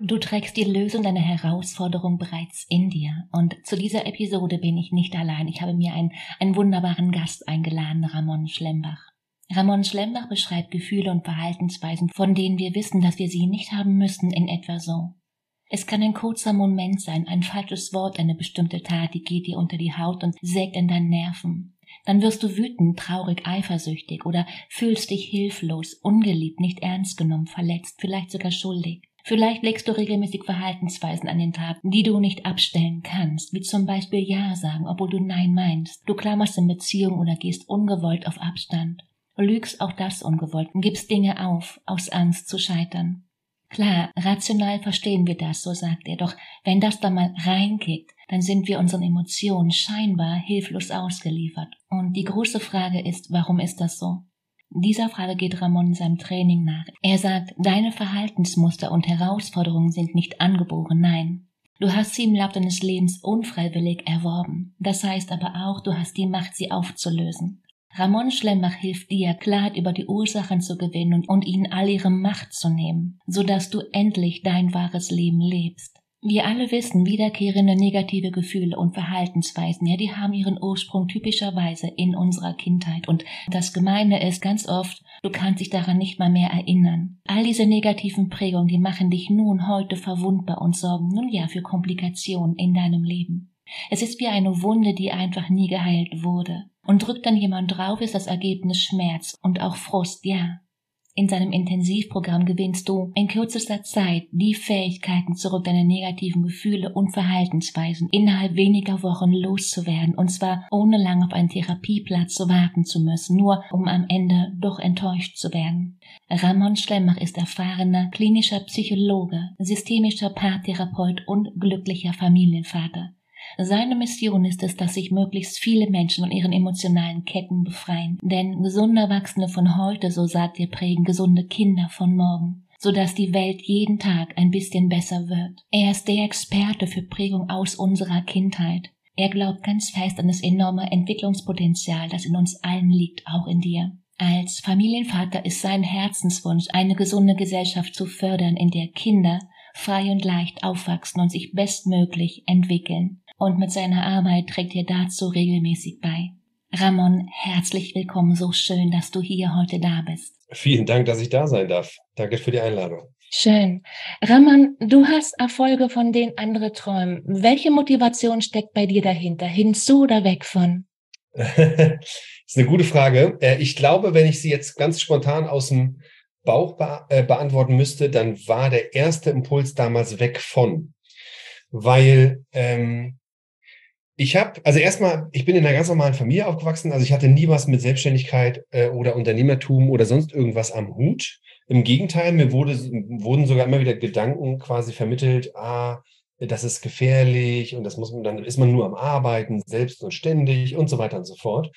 Du trägst die Lösung deiner Herausforderung bereits in dir. Und zu dieser Episode bin ich nicht allein. Ich habe mir einen, einen wunderbaren Gast eingeladen, Ramon Schlembach. Ramon Schlembach beschreibt Gefühle und Verhaltensweisen, von denen wir wissen, dass wir sie nicht haben müssen, in etwa so. Es kann ein kurzer Moment sein, ein falsches Wort, eine bestimmte Tat, die geht dir unter die Haut und sägt in deinen Nerven. Dann wirst du wütend, traurig, eifersüchtig oder fühlst dich hilflos, ungeliebt, nicht ernst genommen, verletzt, vielleicht sogar schuldig. Vielleicht legst du regelmäßig Verhaltensweisen an den Tag, die du nicht abstellen kannst, wie zum Beispiel Ja sagen, obwohl du Nein meinst. Du klammerst in Beziehung oder gehst ungewollt auf Abstand. Lügst auch das ungewollt und gibst Dinge auf, aus Angst zu scheitern. Klar, rational verstehen wir das, so sagt er, doch wenn das da mal reinkickt, dann sind wir unseren Emotionen scheinbar hilflos ausgeliefert. Und die große Frage ist, warum ist das so? Dieser Frage geht Ramon in seinem Training nach. Er sagt, deine Verhaltensmuster und Herausforderungen sind nicht angeboren, nein. Du hast sie im Laufe deines Lebens unfreiwillig erworben. Das heißt aber auch, du hast die Macht, sie aufzulösen. Ramon Schlemmach hilft dir, Klarheit über die Ursachen zu gewinnen und ihnen all ihre Macht zu nehmen, so dass du endlich dein wahres Leben lebst. Wir alle wissen, wiederkehrende negative Gefühle und Verhaltensweisen, ja, die haben ihren Ursprung typischerweise in unserer Kindheit. Und das Gemeine ist ganz oft, du kannst dich daran nicht mal mehr erinnern. All diese negativen Prägungen, die machen dich nun heute verwundbar und sorgen nun ja für Komplikationen in deinem Leben. Es ist wie eine Wunde, die einfach nie geheilt wurde. Und drückt dann jemand drauf, ist das Ergebnis Schmerz und auch Frust, ja. In seinem Intensivprogramm gewinnst du in kürzester Zeit die Fähigkeiten zurück, deine negativen Gefühle und Verhaltensweisen innerhalb weniger Wochen loszuwerden, und zwar ohne lang auf einen Therapieplatz zu warten zu müssen, nur um am Ende doch enttäuscht zu werden. Ramon Schlemmach ist erfahrener klinischer Psychologe, systemischer Paartherapeut und glücklicher Familienvater. Seine Mission ist es, dass sich möglichst viele Menschen von ihren emotionalen Ketten befreien. Denn gesunde Erwachsene von heute, so sagt er, prägen gesunde Kinder von morgen so dass die Welt jeden Tag ein bisschen besser wird. Er ist der Experte für Prägung aus unserer Kindheit. Er glaubt ganz fest an das enorme Entwicklungspotenzial, das in uns allen liegt, auch in dir. Als Familienvater ist sein Herzenswunsch, eine gesunde Gesellschaft zu fördern, in der Kinder frei und leicht aufwachsen und sich bestmöglich entwickeln und mit seiner Arbeit trägt er dazu regelmäßig bei. Ramon, herzlich willkommen, so schön, dass du hier heute da bist. Vielen Dank, dass ich da sein darf. Danke für die Einladung. Schön. Ramon, du hast Erfolge, von denen andere träumen. Welche Motivation steckt bei dir dahinter? Hinzu oder weg von? das ist eine gute Frage. Äh, ich glaube, wenn ich sie jetzt ganz spontan aus dem Bauch be äh, beantworten müsste, dann war der erste Impuls damals weg von. Weil ähm, ich habe, also erstmal, ich bin in einer ganz normalen Familie aufgewachsen. Also ich hatte nie was mit Selbstständigkeit äh, oder Unternehmertum oder sonst irgendwas am Hut. Im Gegenteil, mir wurde, wurden sogar immer wieder Gedanken quasi vermittelt, ah, das ist gefährlich und das muss man, dann ist man nur am Arbeiten, selbst und ständig und so weiter und so fort.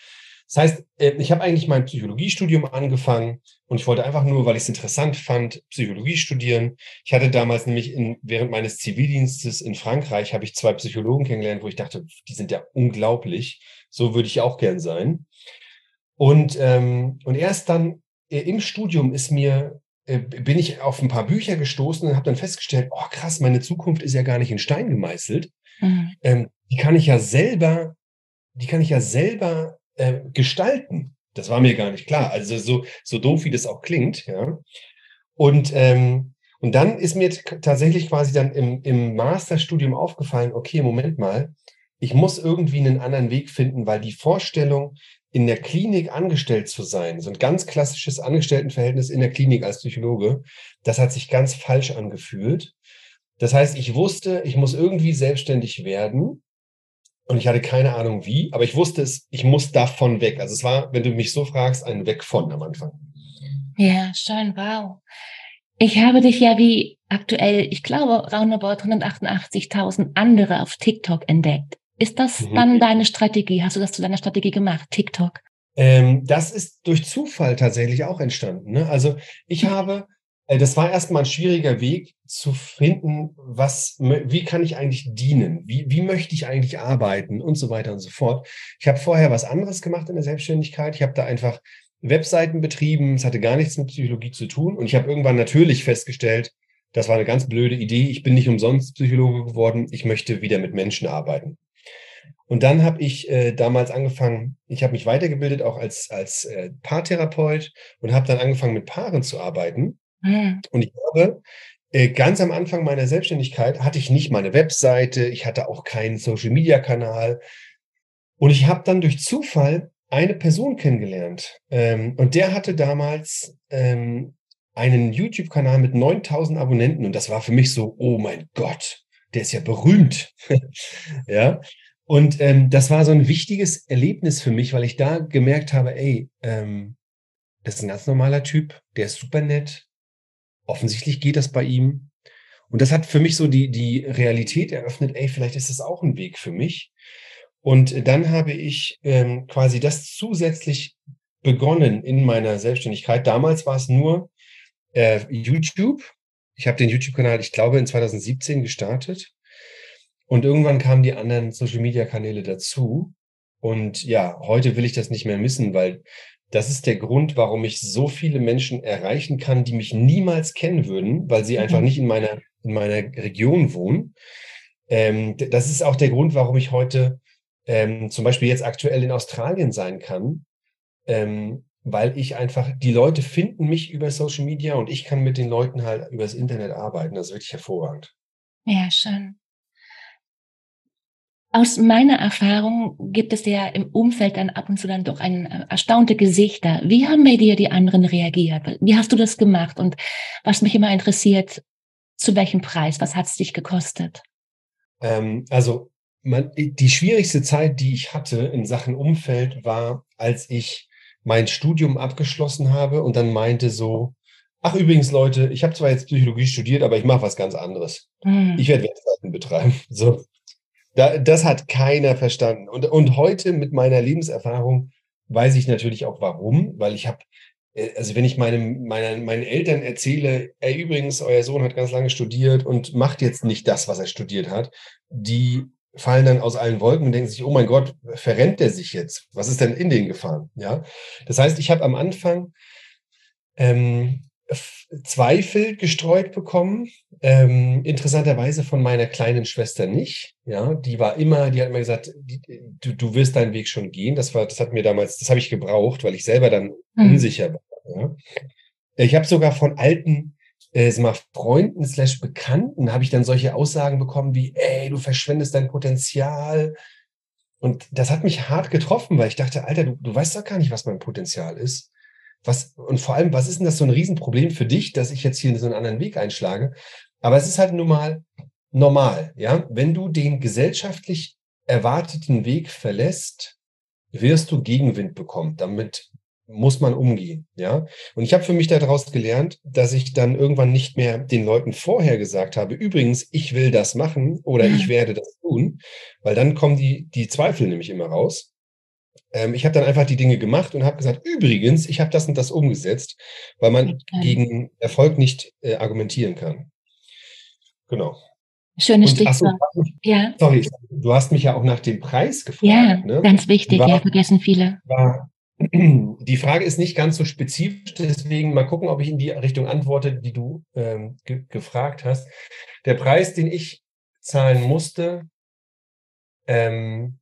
Das heißt, äh, ich habe eigentlich mein Psychologiestudium angefangen und ich wollte einfach nur, weil ich es interessant fand, Psychologie studieren. Ich hatte damals nämlich in, während meines Zivildienstes in Frankreich, habe ich zwei Psychologen kennengelernt, wo ich dachte, die sind ja unglaublich. So würde ich auch gern sein. Und, ähm, und erst dann äh, im Studium ist mir, äh, bin ich auf ein paar Bücher gestoßen und habe dann festgestellt, oh krass, meine Zukunft ist ja gar nicht in Stein gemeißelt. Mhm. Ähm, die kann ich ja selber, die kann ich ja selber äh, gestalten. Das war mir gar nicht klar. Also so, so doof, wie das auch klingt, ja. Und, ähm, und dann ist mir tatsächlich quasi dann im, im Masterstudium aufgefallen, okay, Moment mal, ich muss irgendwie einen anderen Weg finden, weil die Vorstellung, in der Klinik angestellt zu sein, so ein ganz klassisches Angestelltenverhältnis in der Klinik als Psychologe, das hat sich ganz falsch angefühlt. Das heißt, ich wusste, ich muss irgendwie selbstständig werden und ich hatte keine Ahnung wie, aber ich wusste es, ich muss davon weg. Also es war, wenn du mich so fragst, ein Weg von am Anfang. Ja, schön, wow. Ich habe dich ja wie aktuell, ich glaube, roundabout 188.000 andere auf TikTok entdeckt. Ist das mhm. dann deine Strategie? Hast du das zu deiner Strategie gemacht, TikTok? Ähm, das ist durch Zufall tatsächlich auch entstanden. Ne? Also ich habe das war erstmal ein schwieriger Weg zu finden, was, wie kann ich eigentlich dienen? Wie, wie möchte ich eigentlich arbeiten und so weiter und so fort. Ich habe vorher was anderes gemacht in der Selbstständigkeit. Ich habe da einfach Webseiten betrieben. Es hatte gar nichts mit Psychologie zu tun. Und ich habe irgendwann natürlich festgestellt, das war eine ganz blöde Idee. Ich bin nicht umsonst Psychologe geworden. Ich möchte wieder mit Menschen arbeiten. Und dann habe ich äh, damals angefangen, ich habe mich weitergebildet auch als, als äh, Paartherapeut und habe dann angefangen mit Paaren zu arbeiten. Mhm. Und ich habe äh, ganz am Anfang meiner Selbstständigkeit hatte ich nicht meine Webseite, ich hatte auch keinen Social-Media-Kanal. Und ich habe dann durch Zufall eine Person kennengelernt. Ähm, und der hatte damals ähm, einen YouTube-Kanal mit 9000 Abonnenten. Und das war für mich so, oh mein Gott, der ist ja berühmt. ja. Und ähm, das war so ein wichtiges Erlebnis für mich, weil ich da gemerkt habe, ey, das ist ein ganz normaler Typ, der ist super nett, offensichtlich geht das bei ihm. Und das hat für mich so die, die Realität eröffnet, ey, vielleicht ist das auch ein Weg für mich. Und dann habe ich ähm, quasi das zusätzlich begonnen in meiner Selbstständigkeit. Damals war es nur äh, YouTube. Ich habe den YouTube-Kanal, ich glaube, in 2017 gestartet. Und irgendwann kamen die anderen Social-Media-Kanäle dazu. Und ja, heute will ich das nicht mehr missen, weil das ist der Grund, warum ich so viele Menschen erreichen kann, die mich niemals kennen würden, weil sie mhm. einfach nicht in meiner, in meiner Region wohnen. Ähm, das ist auch der Grund, warum ich heute ähm, zum Beispiel jetzt aktuell in Australien sein kann, ähm, weil ich einfach, die Leute finden mich über Social Media und ich kann mit den Leuten halt übers Internet arbeiten. Das ist wirklich hervorragend. Ja, schön. Aus meiner Erfahrung gibt es ja im Umfeld dann ab und zu dann doch ein äh, erstaunte Gesichter. Wie haben bei dir die anderen reagiert? Wie hast du das gemacht? Und was mich immer interessiert, zu welchem Preis? Was hat es dich gekostet? Ähm, also man, die schwierigste Zeit, die ich hatte in Sachen Umfeld, war, als ich mein Studium abgeschlossen habe und dann meinte so, ach übrigens Leute, ich habe zwar jetzt Psychologie studiert, aber ich mache was ganz anderes. Hm. Ich werde Webseiten betreiben. So. Da, das hat keiner verstanden. Und, und heute mit meiner Lebenserfahrung weiß ich natürlich auch warum, weil ich habe, äh, also wenn ich meinem, meinen, meinen Eltern erzähle, ey, übrigens, euer Sohn hat ganz lange studiert und macht jetzt nicht das, was er studiert hat, die fallen dann aus allen Wolken und denken sich, oh mein Gott, verrennt der sich jetzt? Was ist denn in den gefahren? Ja, das heißt, ich habe am Anfang ähm, Zweifel gestreut bekommen. Ähm, interessanterweise von meiner kleinen Schwester nicht. Ja, die war immer, die hat immer gesagt, die, du, du wirst deinen Weg schon gehen. Das war, das hat mir damals, das habe ich gebraucht, weil ich selber dann mhm. unsicher war. Ja. Ich habe sogar von alten äh, mal Freunden slash Bekannten habe ich dann solche Aussagen bekommen wie, ey, du verschwendest dein Potenzial. Und das hat mich hart getroffen, weil ich dachte, Alter, du, du weißt doch gar nicht, was mein Potenzial ist. Was, und vor allem, was ist denn das so ein Riesenproblem für dich, dass ich jetzt hier so einen anderen Weg einschlage? Aber es ist halt nun mal normal, ja. Wenn du den gesellschaftlich erwarteten Weg verlässt, wirst du Gegenwind bekommen. Damit muss man umgehen, ja. Und ich habe für mich daraus gelernt, dass ich dann irgendwann nicht mehr den Leuten vorher gesagt habe, übrigens, ich will das machen oder ich werde das tun, weil dann kommen die, die Zweifel nämlich immer raus. Ähm, ich habe dann einfach die Dinge gemacht und habe gesagt, übrigens, ich habe das und das umgesetzt, weil man okay. gegen Erfolg nicht äh, argumentieren kann. Genau. Schönes Stichwort. So, ja. Sorry, du hast mich ja auch nach dem Preis gefragt. Ja, ne? ganz wichtig, war, ja, vergessen viele. War, die Frage ist nicht ganz so spezifisch, deswegen mal gucken, ob ich in die Richtung antworte, die du ähm, ge gefragt hast. Der Preis, den ich zahlen musste, ähm,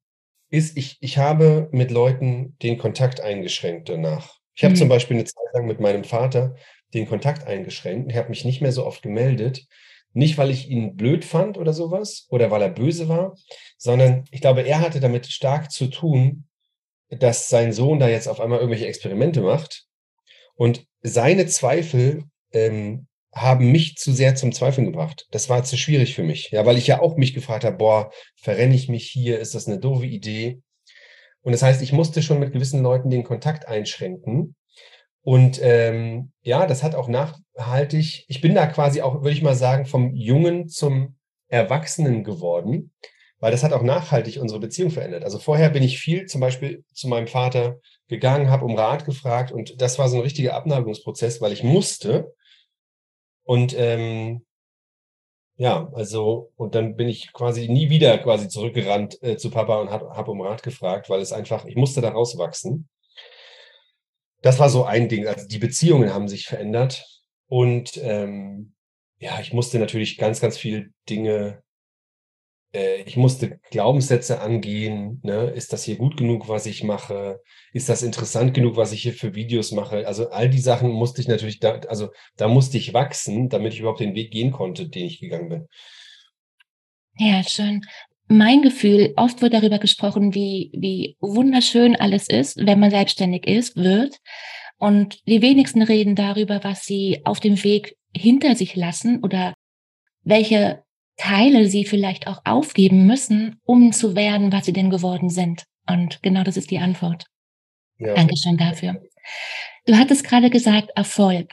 ist, ich, ich habe mit Leuten den Kontakt eingeschränkt danach. Ich habe mhm. zum Beispiel eine Zeit lang mit meinem Vater den Kontakt eingeschränkt. Ich habe mich nicht mehr so oft gemeldet, Nicht, weil ich ihn blöd fand oder sowas oder weil er böse war, sondern ich glaube, er hatte damit stark zu tun, dass sein Sohn da jetzt auf einmal irgendwelche Experimente macht und seine Zweifel ähm, haben mich zu sehr zum Zweifeln gebracht. Das war zu schwierig für mich, ja, weil ich ja auch mich gefragt habe, boah, verrenne ich mich hier? Ist das eine doofe Idee? Und das heißt, ich musste schon mit gewissen Leuten den Kontakt einschränken. Und ähm, ja, das hat auch nachhaltig, ich bin da quasi auch, würde ich mal sagen, vom Jungen zum Erwachsenen geworden, weil das hat auch nachhaltig unsere Beziehung verändert. Also vorher bin ich viel zum Beispiel zu meinem Vater gegangen, habe um Rat gefragt und das war so ein richtiger Abnabelungsprozess, weil ich musste. Und ähm, ja, also, und dann bin ich quasi nie wieder quasi zurückgerannt äh, zu Papa und habe hab um Rat gefragt, weil es einfach, ich musste da rauswachsen. Das war so ein Ding. Also die Beziehungen haben sich verändert. Und ähm, ja, ich musste natürlich ganz, ganz viele Dinge ich musste Glaubenssätze angehen. Ne? Ist das hier gut genug, was ich mache? Ist das interessant genug, was ich hier für Videos mache? Also all die Sachen musste ich natürlich da, also da musste ich wachsen, damit ich überhaupt den Weg gehen konnte, den ich gegangen bin. Ja, schön. Mein Gefühl, oft wird darüber gesprochen, wie, wie wunderschön alles ist, wenn man selbstständig ist, wird. Und die wenigsten reden darüber, was sie auf dem Weg hinter sich lassen oder welche Teile sie vielleicht auch aufgeben müssen, um zu werden, was sie denn geworden sind. Und genau das ist die Antwort. Ja. Dankeschön dafür. Du hattest gerade gesagt, Erfolg.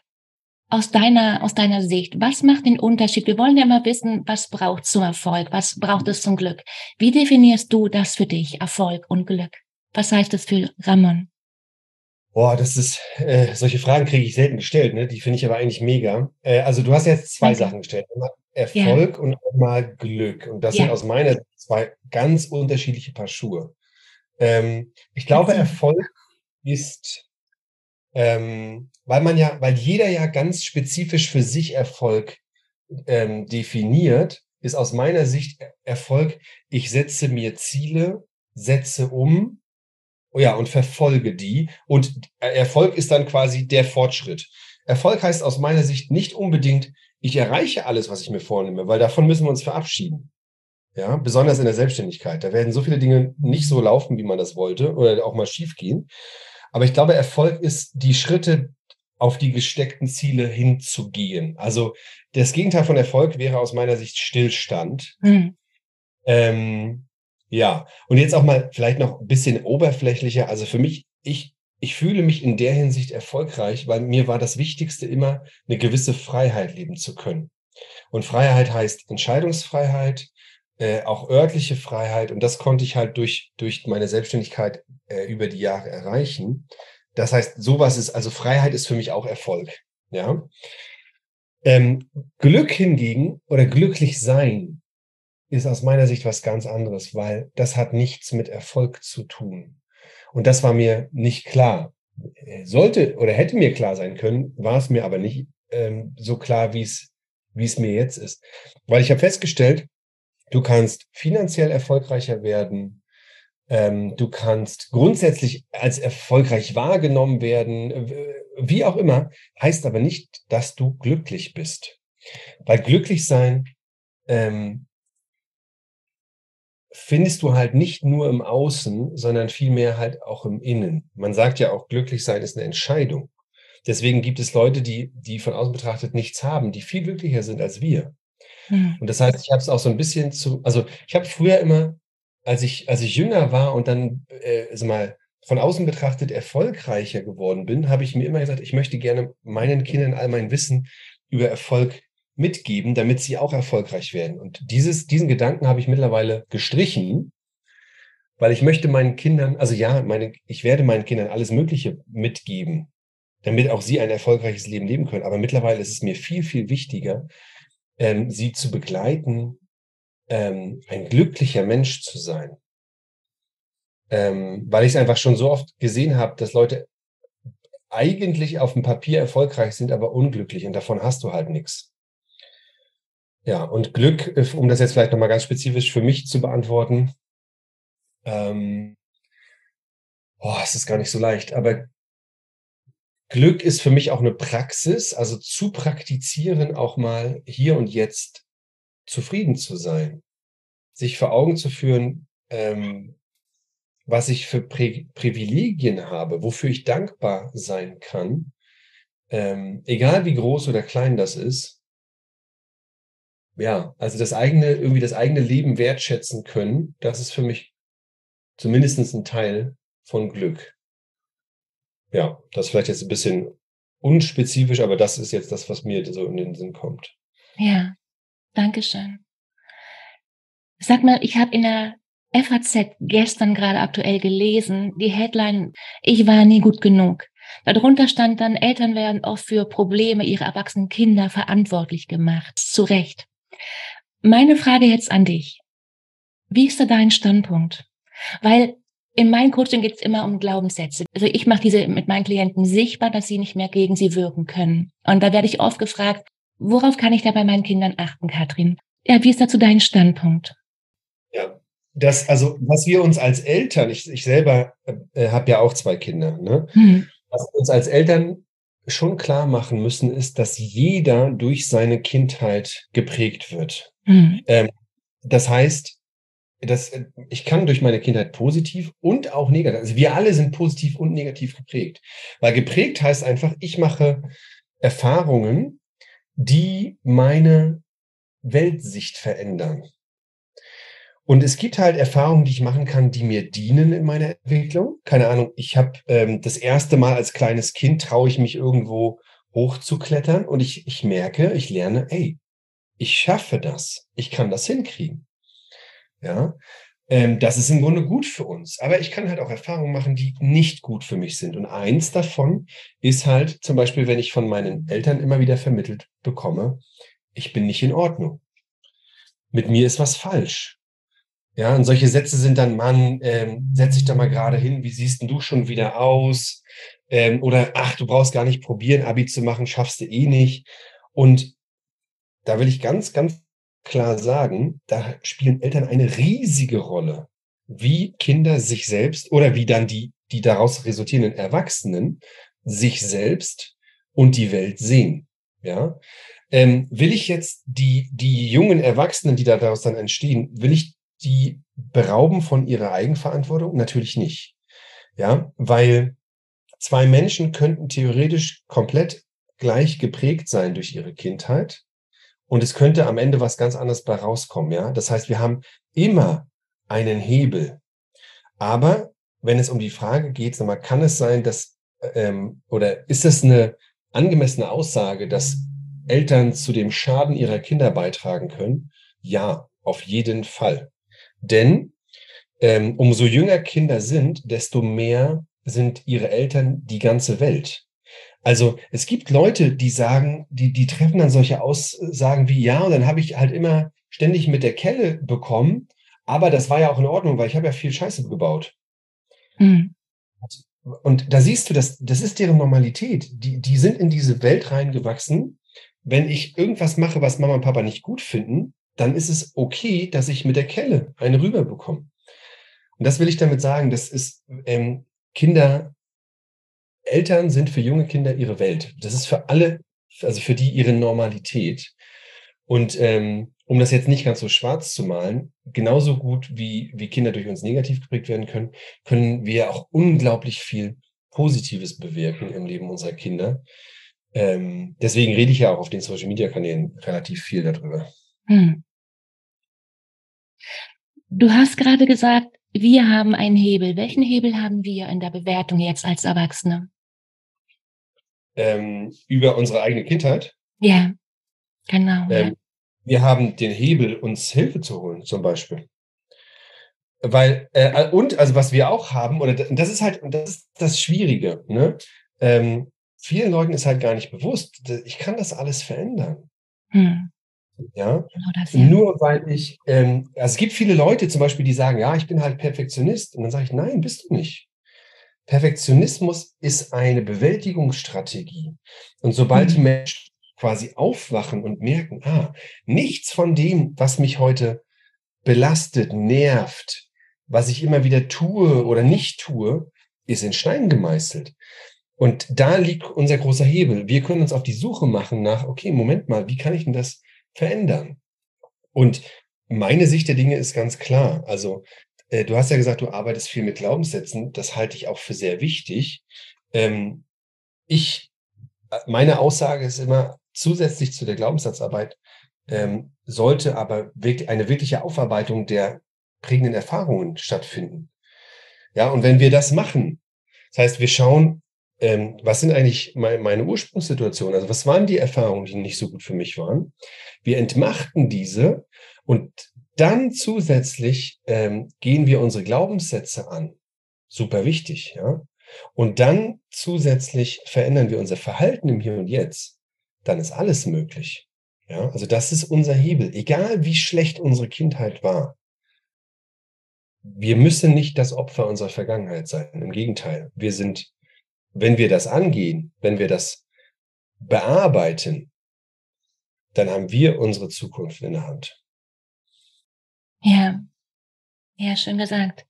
Aus deiner, aus deiner Sicht, was macht den Unterschied? Wir wollen ja mal wissen, was braucht zum Erfolg? Was braucht es zum Glück? Wie definierst du das für dich, Erfolg und Glück? Was heißt das für Ramon? Boah, das ist, äh, solche Fragen kriege ich selten gestellt, ne? Die finde ich aber eigentlich mega. Äh, also du hast jetzt zwei Danke. Sachen gestellt. Erfolg ja. und mal Glück. Und das ja. sind aus meiner Sicht zwei ganz unterschiedliche Paar Schuhe. Ähm, ich glaube, Erfolg ist, ähm, weil man ja, weil jeder ja ganz spezifisch für sich Erfolg ähm, definiert, ist aus meiner Sicht Erfolg, ich setze mir Ziele, setze um, oh ja, und verfolge die. Und Erfolg ist dann quasi der Fortschritt. Erfolg heißt aus meiner Sicht nicht unbedingt, ich erreiche alles, was ich mir vornehme, weil davon müssen wir uns verabschieden. Ja, besonders in der Selbstständigkeit. Da werden so viele Dinge nicht so laufen, wie man das wollte oder auch mal schief gehen. Aber ich glaube, Erfolg ist die Schritte auf die gesteckten Ziele hinzugehen. Also das Gegenteil von Erfolg wäre aus meiner Sicht Stillstand. Mhm. Ähm, ja, und jetzt auch mal vielleicht noch ein bisschen oberflächlicher. Also für mich, ich ich fühle mich in der Hinsicht erfolgreich, weil mir war das Wichtigste immer, eine gewisse Freiheit leben zu können. Und Freiheit heißt Entscheidungsfreiheit, äh, auch örtliche Freiheit. Und das konnte ich halt durch, durch meine Selbstständigkeit äh, über die Jahre erreichen. Das heißt, sowas ist, also Freiheit ist für mich auch Erfolg. Ja. Ähm, Glück hingegen oder glücklich sein ist aus meiner Sicht was ganz anderes, weil das hat nichts mit Erfolg zu tun. Und das war mir nicht klar. Sollte oder hätte mir klar sein können, war es mir aber nicht ähm, so klar, wie es wie es mir jetzt ist. Weil ich habe festgestellt, du kannst finanziell erfolgreicher werden, ähm, du kannst grundsätzlich als erfolgreich wahrgenommen werden, wie auch immer, heißt aber nicht, dass du glücklich bist. Weil glücklich sein ähm, findest du halt nicht nur im Außen, sondern vielmehr halt auch im Innen. Man sagt ja auch, glücklich sein ist eine Entscheidung. Deswegen gibt es Leute, die, die von außen betrachtet nichts haben, die viel glücklicher sind als wir. Mhm. Und das heißt, ich habe es auch so ein bisschen zu, also ich habe früher immer, als ich, als ich jünger war und dann, äh, also mal von außen betrachtet erfolgreicher geworden bin, habe ich mir immer gesagt, ich möchte gerne meinen Kindern all mein Wissen über Erfolg mitgeben, damit sie auch erfolgreich werden. Und dieses, diesen Gedanken habe ich mittlerweile gestrichen, weil ich möchte meinen Kindern, also ja, meine, ich werde meinen Kindern alles Mögliche mitgeben, damit auch sie ein erfolgreiches Leben leben können. Aber mittlerweile ist es mir viel, viel wichtiger, ähm, sie zu begleiten, ähm, ein glücklicher Mensch zu sein. Ähm, weil ich es einfach schon so oft gesehen habe, dass Leute eigentlich auf dem Papier erfolgreich sind, aber unglücklich und davon hast du halt nichts. Ja, und Glück, äh, um das jetzt vielleicht nochmal ganz spezifisch für mich zu beantworten, ähm, boah, es ist gar nicht so leicht, aber Glück ist für mich auch eine Praxis, also zu praktizieren, auch mal hier und jetzt zufrieden zu sein, sich vor Augen zu führen, ähm, was ich für Pri Privilegien habe, wofür ich dankbar sein kann, ähm, egal wie groß oder klein das ist. Ja, also das eigene, irgendwie das eigene Leben wertschätzen können, das ist für mich zumindest ein Teil von Glück. Ja, das ist vielleicht jetzt ein bisschen unspezifisch, aber das ist jetzt das, was mir so in den Sinn kommt. Ja, danke schön. Sag mal, ich habe in der FAZ gestern gerade aktuell gelesen, die Headline, ich war nie gut genug. Darunter stand dann, Eltern werden oft für Probleme ihrer erwachsenen Kinder verantwortlich gemacht. Zu Recht. Meine Frage jetzt an dich. Wie ist da dein Standpunkt? Weil in meinem Coaching geht es immer um Glaubenssätze. Also ich mache diese mit meinen Klienten sichtbar, dass sie nicht mehr gegen sie wirken können. Und da werde ich oft gefragt, worauf kann ich da bei meinen Kindern achten, Katrin? Ja, wie ist dazu dein Standpunkt? Ja, das, also was wir uns als Eltern, ich, ich selber äh, habe ja auch zwei Kinder, ne? Hm. Was wir uns als Eltern schon klar machen müssen, ist, dass jeder durch seine Kindheit geprägt wird. Hm. Ähm, das heißt, das, äh, ich kann durch meine Kindheit positiv und auch negativ, also wir alle sind positiv und negativ geprägt. Weil geprägt heißt einfach, ich mache Erfahrungen, die meine Weltsicht verändern. Und es gibt halt Erfahrungen, die ich machen kann, die mir dienen in meiner Entwicklung. Keine Ahnung, ich habe ähm, das erste Mal als kleines Kind traue ich mich irgendwo hochzuklettern und ich, ich merke, ich lerne, ey, ich schaffe das, ich kann das hinkriegen. Ja, ähm, das ist im Grunde gut für uns. Aber ich kann halt auch Erfahrungen machen, die nicht gut für mich sind. Und eins davon ist halt zum Beispiel, wenn ich von meinen Eltern immer wieder vermittelt bekomme, ich bin nicht in Ordnung. Mit mir ist was falsch. Ja, und solche Sätze sind dann, Mann, ähm, setz dich da mal gerade hin, wie siehst denn du schon wieder aus? Ähm, oder ach, du brauchst gar nicht probieren, Abi zu machen, schaffst du eh nicht. Und da will ich ganz, ganz klar sagen, da spielen Eltern eine riesige Rolle, wie Kinder sich selbst oder wie dann die, die daraus resultierenden Erwachsenen sich selbst und die Welt sehen. Ja, ähm, will ich jetzt die, die jungen Erwachsenen, die daraus dann entstehen, will ich die berauben von ihrer Eigenverantwortung? Natürlich nicht. Ja, weil zwei Menschen könnten theoretisch komplett gleich geprägt sein durch ihre Kindheit und es könnte am Ende was ganz anderes bei rauskommen, ja. Das heißt, wir haben immer einen Hebel. Aber wenn es um die Frage geht, mal, kann es sein, dass ähm, oder ist es eine angemessene Aussage, dass Eltern zu dem Schaden ihrer Kinder beitragen können? Ja, auf jeden Fall. Denn ähm, umso jünger Kinder sind, desto mehr sind ihre Eltern die ganze Welt. Also es gibt Leute, die sagen, die, die treffen dann solche Aussagen wie, ja, und dann habe ich halt immer ständig mit der Kelle bekommen, aber das war ja auch in Ordnung, weil ich habe ja viel Scheiße gebaut. Mhm. Und da siehst du, das, das ist deren Normalität. Die, die sind in diese Welt reingewachsen. Wenn ich irgendwas mache, was Mama und Papa nicht gut finden, dann ist es okay, dass ich mit der Kelle eine rüber bekomme. Und das will ich damit sagen, das ist ähm, Kinder Eltern sind für junge Kinder ihre Welt. Das ist für alle, also für die ihre Normalität. Und ähm, um das jetzt nicht ganz so schwarz zu malen, genauso gut wie, wie Kinder durch uns negativ geprägt werden können, können wir auch unglaublich viel Positives bewirken im Leben unserer Kinder. Ähm, deswegen rede ich ja auch auf den Social Media Kanälen relativ viel darüber. Hm. Du hast gerade gesagt, wir haben einen Hebel. Welchen Hebel haben wir in der Bewertung jetzt als Erwachsene? ähm, über unsere eigene Kindheit. Ja, genau. Ähm, ja. Wir haben den Hebel, uns Hilfe zu holen, zum Beispiel. Weil, äh, und, also was wir auch haben, oder das ist halt, und das ist das Schwierige, ne? Ähm, vielen Leuten ist halt gar nicht bewusst, ich kann das alles verändern. Hm. Ja? Genau das, ja? Nur weil ich, ähm, also es gibt viele Leute zum Beispiel, die sagen, ja, ich bin halt Perfektionist. Und dann sage ich, nein, bist du nicht. Perfektionismus ist eine Bewältigungsstrategie. Und sobald mhm. die Menschen quasi aufwachen und merken, ah, nichts von dem, was mich heute belastet, nervt, was ich immer wieder tue oder nicht tue, ist in Stein gemeißelt. Und da liegt unser großer Hebel. Wir können uns auf die Suche machen nach, okay, Moment mal, wie kann ich denn das verändern? Und meine Sicht der Dinge ist ganz klar. Also, äh, du hast ja gesagt, du arbeitest viel mit Glaubenssätzen. Das halte ich auch für sehr wichtig. Ähm, ich, äh, meine Aussage ist immer, zusätzlich zu der Glaubenssatzarbeit ähm, sollte aber wirklich eine wirkliche Aufarbeitung der prägenden Erfahrungen stattfinden. Ja, und wenn wir das machen, das heißt, wir schauen, ähm, was sind eigentlich meine, meine Ursprungssituationen? Also was waren die Erfahrungen, die nicht so gut für mich waren? Wir entmachten diese und dann zusätzlich ähm, gehen wir unsere Glaubenssätze an. Super wichtig, ja. Und dann zusätzlich verändern wir unser Verhalten im Hier und Jetzt. Dann ist alles möglich. Ja, also das ist unser Hebel. Egal wie schlecht unsere Kindheit war. Wir müssen nicht das Opfer unserer Vergangenheit sein. Im Gegenteil. Wir sind, wenn wir das angehen, wenn wir das bearbeiten, dann haben wir unsere Zukunft in der Hand. Ja, ja, schön gesagt.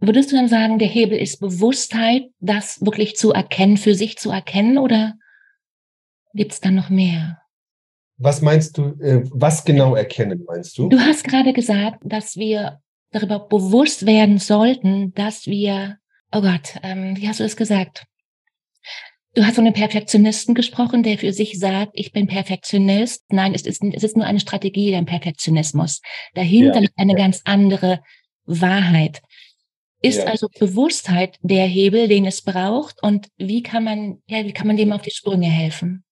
Würdest du dann sagen, der Hebel ist Bewusstheit, das wirklich zu erkennen, für sich zu erkennen, oder gibt es da noch mehr? Was meinst du, äh, was genau erkennen meinst du? Du hast gerade gesagt, dass wir darüber bewusst werden sollten, dass wir, oh Gott, ähm, wie hast du es gesagt? Du hast von einem Perfektionisten gesprochen, der für sich sagt, ich bin Perfektionist. Nein, es ist, es ist nur eine Strategie, der Perfektionismus. Dahinter ja. liegt eine ganz andere Wahrheit. Ist ja. also Bewusstheit der Hebel, den es braucht? Und wie kann man, ja, wie kann man dem auf die Sprünge helfen?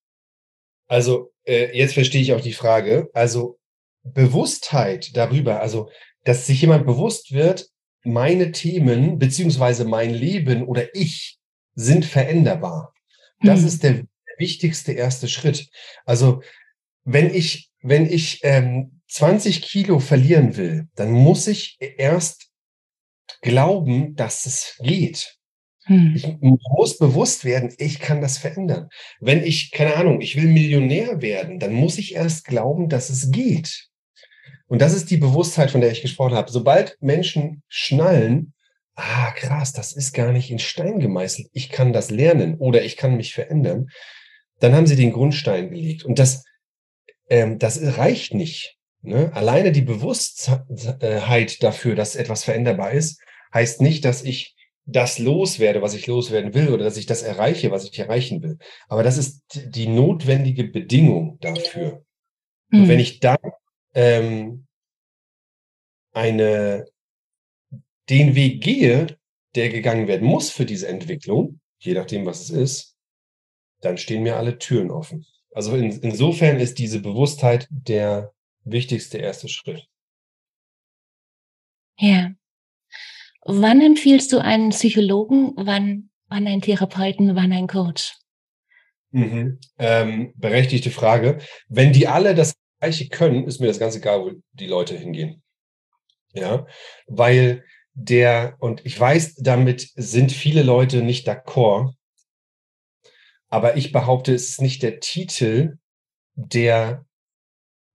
Also, äh, jetzt verstehe ich auch die Frage. Also, Bewusstheit darüber, also, dass sich jemand bewusst wird, meine Themen beziehungsweise mein Leben oder ich sind veränderbar. Das mhm. ist der wichtigste erste Schritt. Also wenn ich, wenn ich ähm, 20 Kilo verlieren will, dann muss ich erst glauben, dass es geht. Mhm. Ich muss bewusst werden, ich kann das verändern. Wenn ich, keine Ahnung, ich will Millionär werden, dann muss ich erst glauben, dass es geht. Und das ist die Bewusstheit, von der ich gesprochen habe. Sobald Menschen schnallen, ah, krass, das ist gar nicht in Stein gemeißelt. Ich kann das lernen oder ich kann mich verändern. Dann haben sie den Grundstein gelegt. Und das, ähm, das reicht nicht. Ne? Alleine die Bewusstheit dafür, dass etwas veränderbar ist, heißt nicht, dass ich das loswerde, was ich loswerden will, oder dass ich das erreiche, was ich erreichen will. Aber das ist die notwendige Bedingung dafür. Mhm. Und wenn hm. ich dann ähm, eine den Weg gehe, der gegangen werden muss für diese Entwicklung, je nachdem, was es ist, dann stehen mir alle Türen offen. Also in, insofern ist diese Bewusstheit der wichtigste erste Schritt. Ja. Wann empfiehlst du einen Psychologen, wann, wann einen Therapeuten, wann einen Coach? Mhm. Ähm, berechtigte Frage. Wenn die alle das Gleiche können, ist mir das ganz egal, wo die Leute hingehen. Ja, weil der, und ich weiß, damit sind viele Leute nicht d'accord, aber ich behaupte, es ist nicht der Titel, der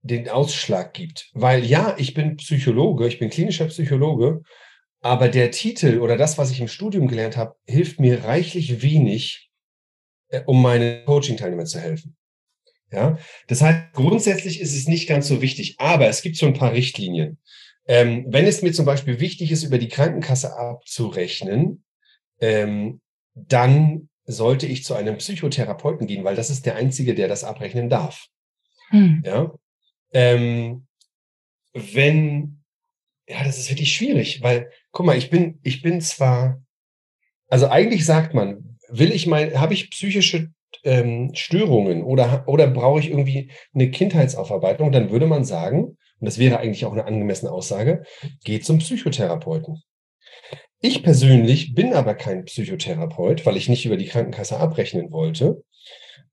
den Ausschlag gibt. Weil ja, ich bin Psychologe, ich bin klinischer Psychologe, aber der Titel oder das, was ich im Studium gelernt habe, hilft mir reichlich wenig, äh, um meinen Coaching-Teilnehmern zu helfen. Ja, das heißt, grundsätzlich ist es nicht ganz so wichtig, aber es gibt so ein paar Richtlinien. Ähm, wenn es mir zum Beispiel wichtig ist, über die Krankenkasse abzurechnen, ähm, dann sollte ich zu einem Psychotherapeuten gehen, weil das ist der Einzige, der das abrechnen darf. Hm. Ja. Ähm, wenn, ja, das ist wirklich schwierig, weil, guck mal, ich bin, ich bin zwar, also eigentlich sagt man, will ich mein, habe ich psychische ähm, Störungen oder, oder brauche ich irgendwie eine Kindheitsaufarbeitung, dann würde man sagen, und das wäre eigentlich auch eine angemessene Aussage, geht zum Psychotherapeuten. Ich persönlich bin aber kein Psychotherapeut, weil ich nicht über die Krankenkasse abrechnen wollte.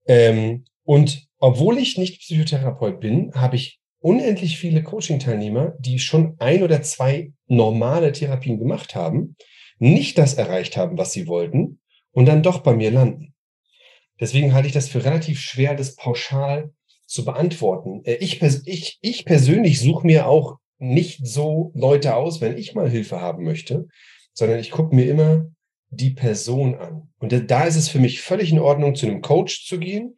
Ähm, und obwohl ich nicht Psychotherapeut bin, habe ich unendlich viele Coaching-Teilnehmer, die schon ein oder zwei normale Therapien gemacht haben, nicht das erreicht haben, was sie wollten und dann doch bei mir landen. Deswegen halte ich das für relativ schwer, das pauschal zu beantworten. Äh, ich, ich, ich persönlich suche mir auch nicht so Leute aus, wenn ich mal Hilfe haben möchte, sondern ich gucke mir immer die Person an. Und da ist es für mich völlig in Ordnung, zu einem Coach zu gehen,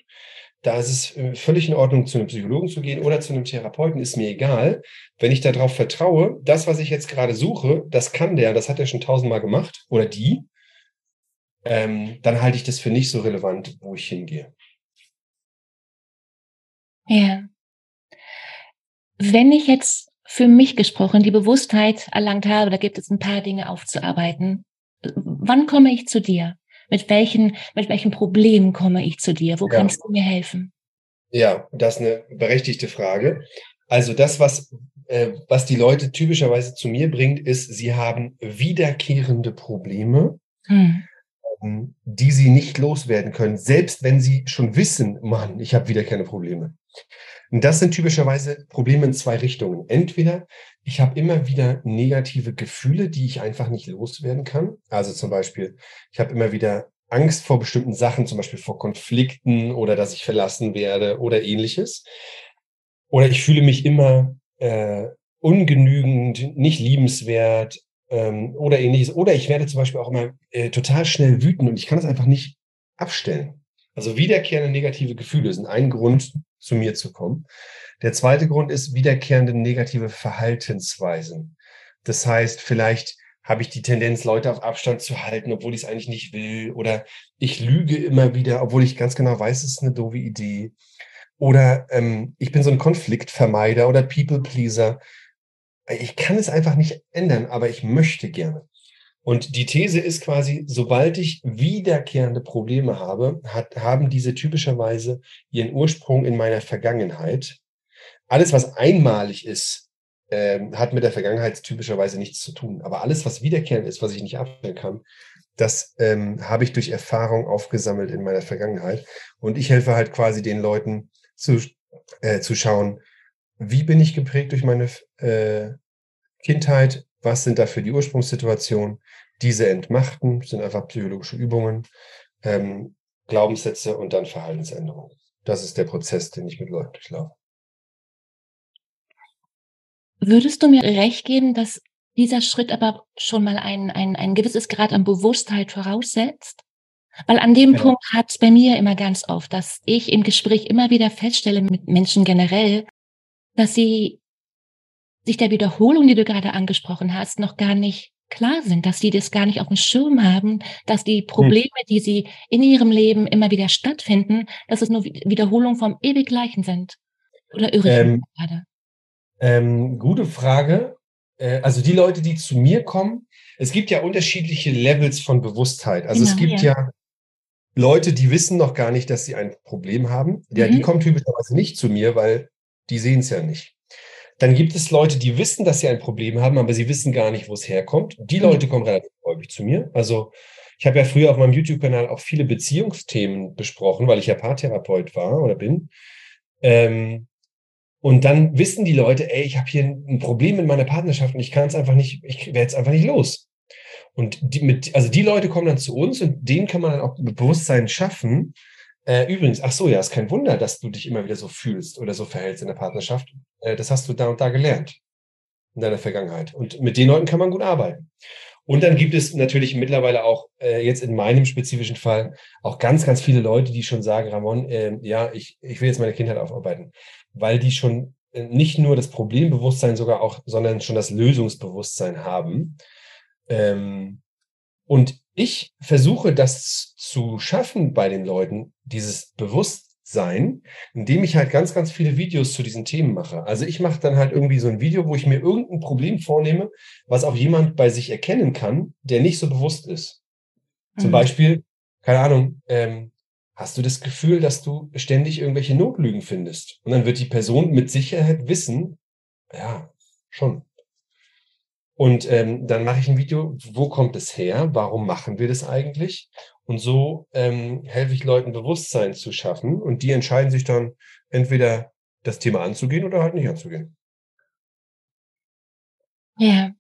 da ist es äh, völlig in Ordnung, zu einem Psychologen zu gehen oder zu einem Therapeuten, ist mir egal. Wenn ich darauf vertraue, das, was ich jetzt gerade suche, das kann der, das hat er schon tausendmal gemacht oder die, ähm, dann halte ich das für nicht so relevant, wo ich hingehe. Ja. Wenn ich jetzt für mich gesprochen die Bewusstheit erlangt habe, da gibt es ein paar Dinge aufzuarbeiten. Wann komme ich zu dir? Mit welchen, mit welchen Problemen komme ich zu dir? Wo ja. kannst du mir helfen? Ja, das ist eine berechtigte Frage. Also das, was, äh, was die Leute typischerweise zu mir bringt, ist, sie haben wiederkehrende Probleme, hm. Die sie nicht loswerden können, selbst wenn sie schon wissen, Mann, ich habe wiederkehrende Probleme. Und das sind typischerweise Probleme in zwei Richtungen. Entweder ich habe immer wieder negative Gefühle, die ich einfach nicht loswerden kann. Also zum Beispiel, ich habe immer wieder Angst vor bestimmten Sachen, zum Beispiel vor Konflikten oder dass ich verlassen werde oder ähnliches. Oder ich fühle mich immer äh, ungenügend, nicht liebenswert ähm, oder ähnliches. Oder ich werde zum Beispiel auch immer äh, total schnell wütend und ich kann es einfach nicht abstellen. Also wiederkehrende negative Gefühle sind ein Grund, zu mir zu kommen. Der zweite Grund ist wiederkehrende negative Verhaltensweisen. Das heißt, vielleicht habe ich die Tendenz, Leute auf Abstand zu halten, obwohl ich es eigentlich nicht will. Oder ich lüge immer wieder, obwohl ich ganz genau weiß, es ist eine doofe Idee. Oder ähm, ich bin so ein Konfliktvermeider oder People-Pleaser. Ich kann es einfach nicht ändern, aber ich möchte gerne. Und die These ist quasi, sobald ich wiederkehrende Probleme habe, hat, haben diese typischerweise ihren Ursprung in meiner Vergangenheit. Alles, was einmalig ist, äh, hat mit der Vergangenheit typischerweise nichts zu tun. Aber alles, was wiederkehrend ist, was ich nicht abstellen kann, das ähm, habe ich durch Erfahrung aufgesammelt in meiner Vergangenheit. Und ich helfe halt quasi den Leuten zu, äh, zu schauen, wie bin ich geprägt durch meine äh, Kindheit, was sind dafür die Ursprungssituationen? Diese entmachten sind einfach psychologische Übungen, ähm, Glaubenssätze und dann Verhaltensänderungen. Das ist der Prozess, den ich mit Leuten durchlaufe. Würdest du mir recht geben, dass dieser Schritt aber schon mal ein, ein, ein gewisses Grad an Bewusstheit voraussetzt? Weil an dem ja. Punkt hat es bei mir immer ganz oft, dass ich im Gespräch immer wieder feststelle mit Menschen generell, dass sie sich der Wiederholung, die du gerade angesprochen hast, noch gar nicht klar sind, dass sie das gar nicht auf dem Schirm haben, dass die hm. Probleme, die sie in ihrem Leben immer wieder stattfinden, dass es nur Wiederholungen vom ewig Gleichen sind. Oder irre ähm, gerade? Ähm, gute Frage. Äh, also die Leute, die zu mir kommen, es gibt ja unterschiedliche Levels von Bewusstheit. Also genau, es gibt ja. ja. Leute, die wissen noch gar nicht, dass sie ein Problem haben. Ja, mhm. die kommen typischerweise nicht zu mir, weil die sehen es ja nicht. Dann gibt es Leute, die wissen, dass sie ein Problem haben, aber sie wissen gar nicht, wo es herkommt. Die mhm. Leute kommen relativ häufig zu mir. Also ich habe ja früher auf meinem YouTube-Kanal auch viele Beziehungsthemen besprochen, weil ich ja Paartherapeut war oder bin. Ähm, und dann wissen die Leute, ey, ich habe hier ein Problem in meiner Partnerschaft und ich kann es einfach nicht, ich werde es einfach nicht los. Und die mit, also die Leute kommen dann zu uns und denen kann man dann auch Bewusstsein schaffen, äh, übrigens, ach so, ja, ist kein Wunder, dass du dich immer wieder so fühlst oder so verhältst in der Partnerschaft. Äh, das hast du da und da gelernt in deiner Vergangenheit. Und mit den Leuten kann man gut arbeiten. Und dann gibt es natürlich mittlerweile auch, äh, jetzt in meinem spezifischen Fall, auch ganz, ganz viele Leute, die schon sagen, Ramon, äh, ja, ich, ich will jetzt meine Kindheit aufarbeiten, weil die schon äh, nicht nur das Problembewusstsein sogar auch, sondern schon das Lösungsbewusstsein haben. Ähm, und ich versuche das zu schaffen bei den Leuten, dieses Bewusstsein, indem ich halt ganz, ganz viele Videos zu diesen Themen mache. Also ich mache dann halt irgendwie so ein Video, wo ich mir irgendein Problem vornehme, was auch jemand bei sich erkennen kann, der nicht so bewusst ist. Zum mhm. Beispiel, keine Ahnung, ähm, hast du das Gefühl, dass du ständig irgendwelche Notlügen findest? Und dann wird die Person mit Sicherheit wissen, ja, schon. Und ähm, dann mache ich ein Video, wo kommt es her? Warum machen wir das eigentlich? Und so ähm, helfe ich Leuten, Bewusstsein zu schaffen. Und die entscheiden sich dann entweder das Thema anzugehen oder halt nicht anzugehen. Ja.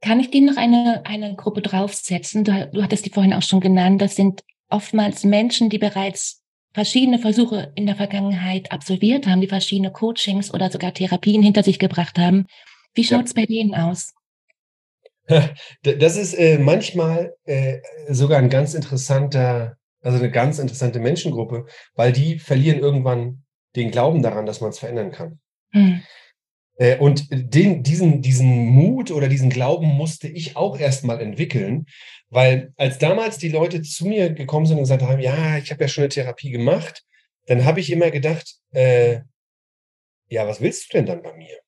Kann ich dir noch eine, eine Gruppe draufsetzen? Du, du hattest die vorhin auch schon genannt. Das sind oftmals Menschen, die bereits verschiedene Versuche in der Vergangenheit absolviert haben, die verschiedene Coachings oder sogar Therapien hinter sich gebracht haben wie schaut es ja. bei denen aus? Das ist äh, manchmal äh, sogar ein ganz interessanter Also eine ganz interessante Menschengruppe, weil die verlieren irgendwann den Glauben daran, dass man es verändern kann. Hm. Äh, und den, diesen, diesen Mut oder diesen Glauben musste ich auch erstmal entwickeln, weil als damals die Leute zu mir gekommen sind und gesagt haben, ja, ich habe ja schon eine Therapie gemacht, dann habe ich immer gedacht, äh, ja, was willst du denn dann bei mir?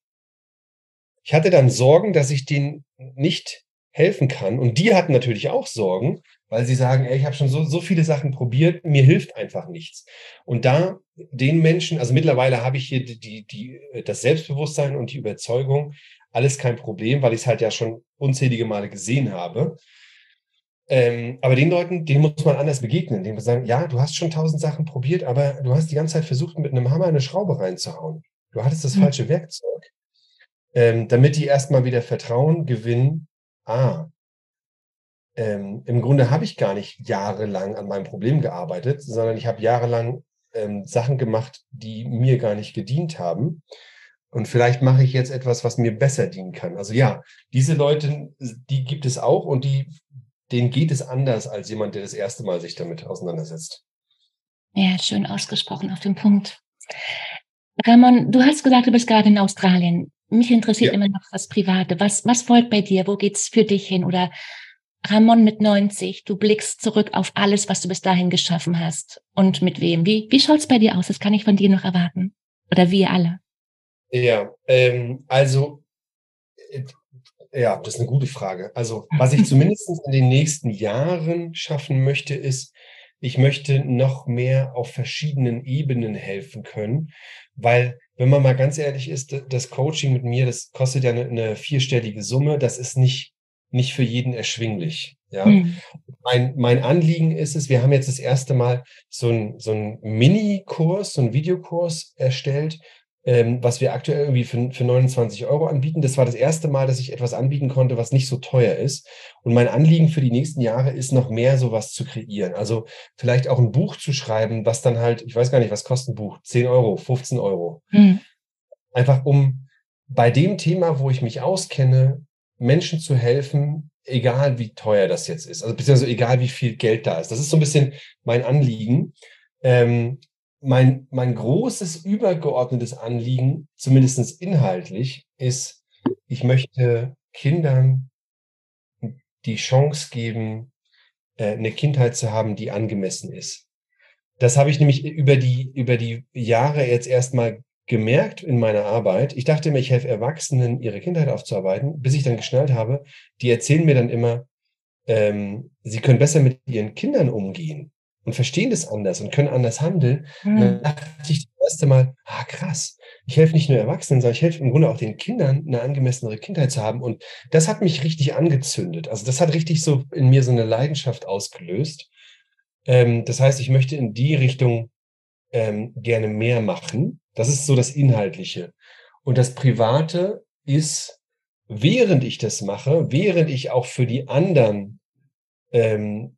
Ich hatte dann Sorgen, dass ich denen nicht helfen kann. Und die hatten natürlich auch Sorgen, weil sie sagen, ey, ich habe schon so, so viele Sachen probiert, mir hilft einfach nichts. Und da den Menschen, also mittlerweile habe ich hier die, die, die, das Selbstbewusstsein und die Überzeugung, alles kein Problem, weil ich es halt ja schon unzählige Male gesehen habe. Ähm, aber den Leuten, denen muss man anders begegnen. Denen muss sagen, ja, du hast schon tausend Sachen probiert, aber du hast die ganze Zeit versucht, mit einem Hammer eine Schraube reinzuhauen. Du hattest das mhm. falsche Werkzeug. Ähm, damit die erstmal wieder Vertrauen gewinnen, ah, ähm, im Grunde habe ich gar nicht jahrelang an meinem Problem gearbeitet, sondern ich habe jahrelang ähm, Sachen gemacht, die mir gar nicht gedient haben. Und vielleicht mache ich jetzt etwas, was mir besser dienen kann. Also ja, diese Leute, die gibt es auch und die, denen geht es anders als jemand, der das erste Mal sich damit auseinandersetzt. Ja, schön ausgesprochen auf den Punkt. Ramon, du hast gesagt, du bist gerade in Australien. Mich interessiert ja. immer noch das Private. Was, was folgt bei dir? Wo geht's für dich hin? Oder Ramon mit 90, du blickst zurück auf alles, was du bis dahin geschaffen hast. Und mit wem? Wie, wie schaut's bei dir aus? Das kann ich von dir noch erwarten. Oder wir alle. Ja, ähm, also, äh, ja, das ist eine gute Frage. Also, was ich zumindest in den nächsten Jahren schaffen möchte, ist, ich möchte noch mehr auf verschiedenen Ebenen helfen können, weil wenn man mal ganz ehrlich ist, das Coaching mit mir, das kostet ja eine, eine vierstellige Summe. Das ist nicht, nicht für jeden erschwinglich. Ja. Mhm. Mein, mein Anliegen ist es, wir haben jetzt das erste Mal so ein, so ein Mini-Kurs, so ein Videokurs erstellt, ähm, was wir aktuell irgendwie für, für 29 Euro anbieten. Das war das erste Mal, dass ich etwas anbieten konnte, was nicht so teuer ist. Und mein Anliegen für die nächsten Jahre ist, noch mehr sowas zu kreieren. Also vielleicht auch ein Buch zu schreiben, was dann halt, ich weiß gar nicht, was kostet ein Buch? 10 Euro, 15 Euro. Mhm. Einfach um bei dem Thema, wo ich mich auskenne, Menschen zu helfen, egal wie teuer das jetzt ist. Also beziehungsweise egal wie viel Geld da ist. Das ist so ein bisschen mein Anliegen. Ähm, mein, mein großes übergeordnetes Anliegen, zumindest inhaltlich, ist, ich möchte Kindern die Chance geben, äh, eine Kindheit zu haben, die angemessen ist. Das habe ich nämlich über die, über die Jahre jetzt erstmal gemerkt in meiner Arbeit. Ich dachte mir, ich helfe Erwachsenen, ihre Kindheit aufzuarbeiten, bis ich dann geschnallt habe, die erzählen mir dann immer, ähm, sie können besser mit ihren Kindern umgehen und verstehen das anders und können anders handeln. Mhm. Und dann dachte ich das erste Mal, ah krass, ich helfe nicht nur Erwachsenen, sondern ich helfe im Grunde auch den Kindern, eine angemessenere Kindheit zu haben. Und das hat mich richtig angezündet. Also das hat richtig so in mir so eine Leidenschaft ausgelöst. Ähm, das heißt, ich möchte in die Richtung ähm, gerne mehr machen. Das ist so das Inhaltliche. Und das Private ist, während ich das mache, während ich auch für die anderen ähm,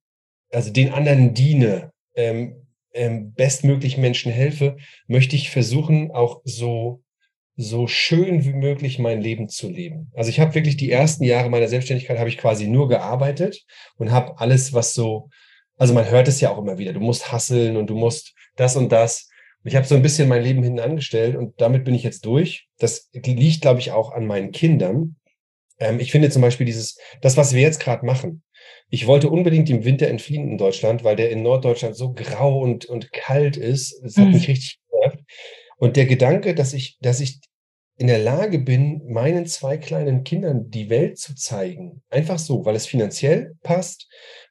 also den anderen diene, ähm, ähm, bestmöglich Menschen helfe, möchte ich versuchen, auch so so schön wie möglich mein Leben zu leben. Also ich habe wirklich die ersten Jahre meiner Selbstständigkeit habe ich quasi nur gearbeitet und habe alles, was so, also man hört es ja auch immer wieder, du musst hasseln und du musst das und das. Und ich habe so ein bisschen mein Leben hinten angestellt und damit bin ich jetzt durch. Das liegt, glaube ich, auch an meinen Kindern. Ähm, ich finde zum Beispiel dieses, das, was wir jetzt gerade machen, ich wollte unbedingt dem Winter entfliehen in Deutschland, weil der in Norddeutschland so grau und, und kalt ist. Das hat mhm. mich richtig genervt. Und der Gedanke, dass ich, dass ich in der Lage bin, meinen zwei kleinen Kindern die Welt zu zeigen, einfach so, weil es finanziell passt,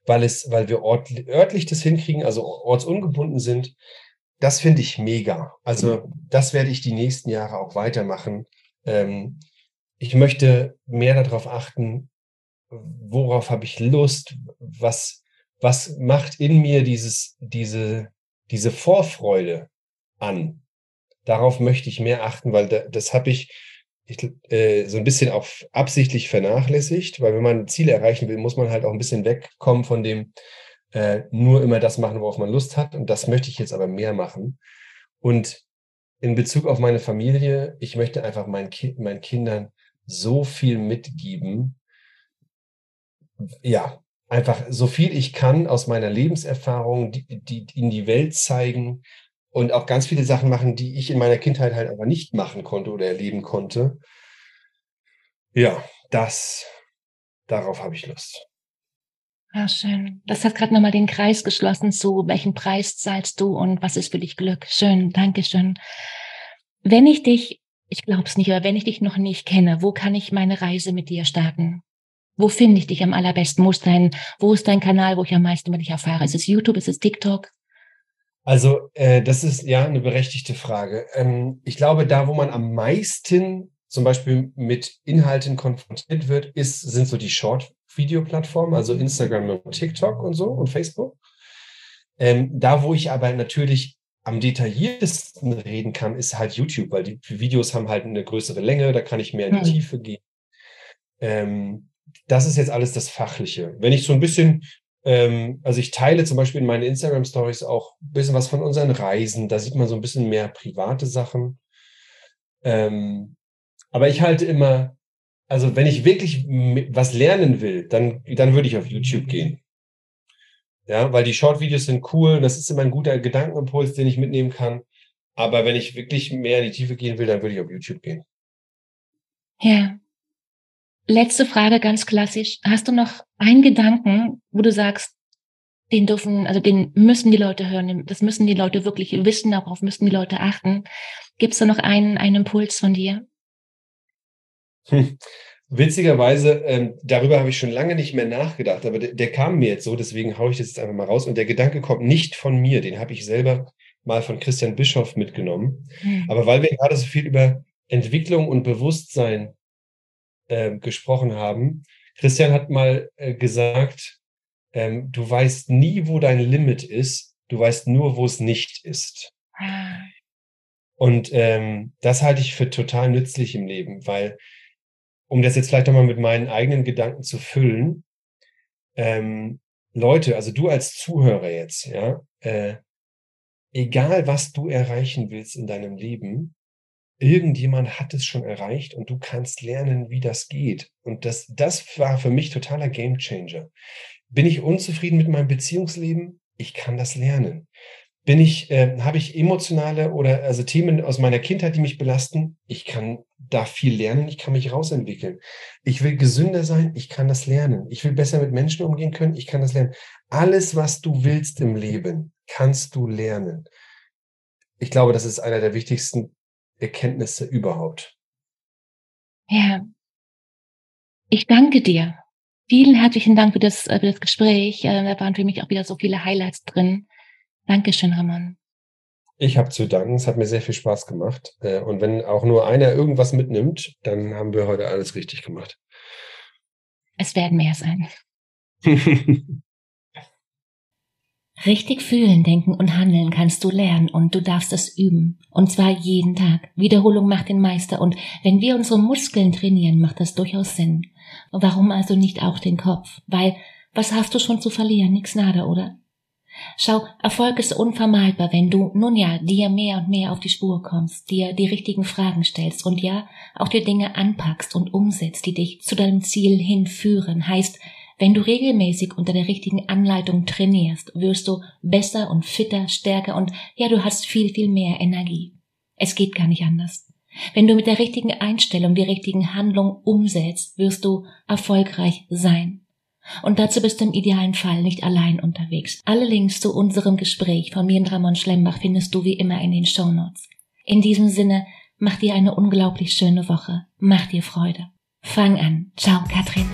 weil es, weil wir ort, örtlich das hinkriegen, also ortsungebunden sind, das finde ich mega. Also das werde ich die nächsten Jahre auch weitermachen. Ähm, ich möchte mehr darauf achten, worauf habe ich Lust, was, was macht in mir dieses, diese, diese Vorfreude an. Darauf möchte ich mehr achten, weil da, das habe ich, ich äh, so ein bisschen auch absichtlich vernachlässigt, weil wenn man Ziele erreichen will, muss man halt auch ein bisschen wegkommen von dem äh, nur immer das machen, worauf man Lust hat. Und das möchte ich jetzt aber mehr machen. Und in Bezug auf meine Familie, ich möchte einfach meinen, Ki meinen Kindern so viel mitgeben, ja, einfach so viel ich kann aus meiner Lebenserfahrung, die, die in die Welt zeigen und auch ganz viele Sachen machen, die ich in meiner Kindheit halt aber nicht machen konnte oder erleben konnte. Ja, das, darauf habe ich Lust. Ja, schön. Das hat gerade nochmal den Kreis geschlossen zu, welchen Preis zahlst du und was ist für dich Glück. Schön, danke schön. Wenn ich dich, ich glaube es nicht, aber wenn ich dich noch nicht kenne, wo kann ich meine Reise mit dir starten? Wo finde ich dich am allerbesten? Wo ist dein, wo ist dein Kanal, wo ich am meisten über dich erfahre? Ist es YouTube? Ist es TikTok? Also, äh, das ist ja eine berechtigte Frage. Ähm, ich glaube, da, wo man am meisten zum Beispiel mit Inhalten konfrontiert wird, ist, sind so die Short-Video-Plattformen, also Instagram und TikTok und so und Facebook. Ähm, da, wo ich aber natürlich am detailliertesten reden kann, ist halt YouTube, weil die Videos haben halt eine größere Länge, da kann ich mehr in die hm. Tiefe gehen. Ähm, das ist jetzt alles das Fachliche. Wenn ich so ein bisschen, ähm, also ich teile zum Beispiel in meinen Instagram Stories auch ein bisschen was von unseren Reisen, da sieht man so ein bisschen mehr private Sachen. Ähm, aber ich halte immer, also wenn ich wirklich was lernen will, dann, dann würde ich auf YouTube gehen. Ja, weil die Short-Videos sind cool und das ist immer ein guter Gedankenimpuls, den ich mitnehmen kann. Aber wenn ich wirklich mehr in die Tiefe gehen will, dann würde ich auf YouTube gehen. Ja. Letzte Frage, ganz klassisch. Hast du noch einen Gedanken, wo du sagst, den dürfen, also den müssen die Leute hören, das müssen die Leute wirklich wissen, darauf müssen die Leute achten. Gibt es da noch einen, einen Impuls von dir? Hm. Witzigerweise, ähm, darüber habe ich schon lange nicht mehr nachgedacht, aber der, der kam mir jetzt so, deswegen haue ich das jetzt einfach mal raus. Und der Gedanke kommt nicht von mir, den habe ich selber mal von Christian Bischoff mitgenommen. Mhm. Aber weil wir gerade so viel über Entwicklung und Bewusstsein äh, gesprochen haben, Christian hat mal äh, gesagt, ähm, du weißt nie, wo dein Limit ist, du weißt nur, wo es nicht ist. Und ähm, das halte ich für total nützlich im Leben, weil um das jetzt vielleicht nochmal mit meinen eigenen Gedanken zu füllen, ähm, Leute, also du als Zuhörer jetzt, ja, äh, egal was du erreichen willst in deinem Leben, irgendjemand hat es schon erreicht und du kannst lernen, wie das geht. Und das, das war für mich totaler Gamechanger. Bin ich unzufrieden mit meinem Beziehungsleben? Ich kann das lernen. Bin ich, äh, habe ich emotionale oder also Themen aus meiner Kindheit, die mich belasten? Ich kann da viel lernen, ich kann mich rausentwickeln. Ich will gesünder sein, ich kann das lernen. Ich will besser mit Menschen umgehen können, ich kann das lernen. Alles, was du willst im Leben, kannst du lernen. Ich glaube, das ist einer der wichtigsten Erkenntnisse überhaupt. Ja. Ich danke dir. Vielen herzlichen Dank für das, äh, für das Gespräch. Äh, da waren für mich auch wieder so viele Highlights drin. Dankeschön, Ramon. Ich habe zu danken. Es hat mir sehr viel Spaß gemacht. Äh, und wenn auch nur einer irgendwas mitnimmt, dann haben wir heute alles richtig gemacht. Es werden mehr sein. Richtig fühlen, denken und handeln kannst du lernen und du darfst es üben. Und zwar jeden Tag. Wiederholung macht den Meister und wenn wir unsere Muskeln trainieren, macht das durchaus Sinn. Warum also nicht auch den Kopf? Weil, was hast du schon zu verlieren? Nix nada, oder? Schau, Erfolg ist unvermeidbar, wenn du, nun ja, dir mehr und mehr auf die Spur kommst, dir die richtigen Fragen stellst und ja, auch dir Dinge anpackst und umsetzt, die dich zu deinem Ziel hinführen. Heißt, wenn du regelmäßig unter der richtigen Anleitung trainierst, wirst du besser und fitter, stärker und ja, du hast viel, viel mehr Energie. Es geht gar nicht anders. Wenn du mit der richtigen Einstellung die richtigen Handlungen umsetzt, wirst du erfolgreich sein. Und dazu bist du im idealen Fall nicht allein unterwegs. Alle Links zu unserem Gespräch von mir und Ramon Schlembach findest du wie immer in den Show Notes. In diesem Sinne, mach dir eine unglaublich schöne Woche. Mach dir Freude. Fang an. Ciao, Katrin.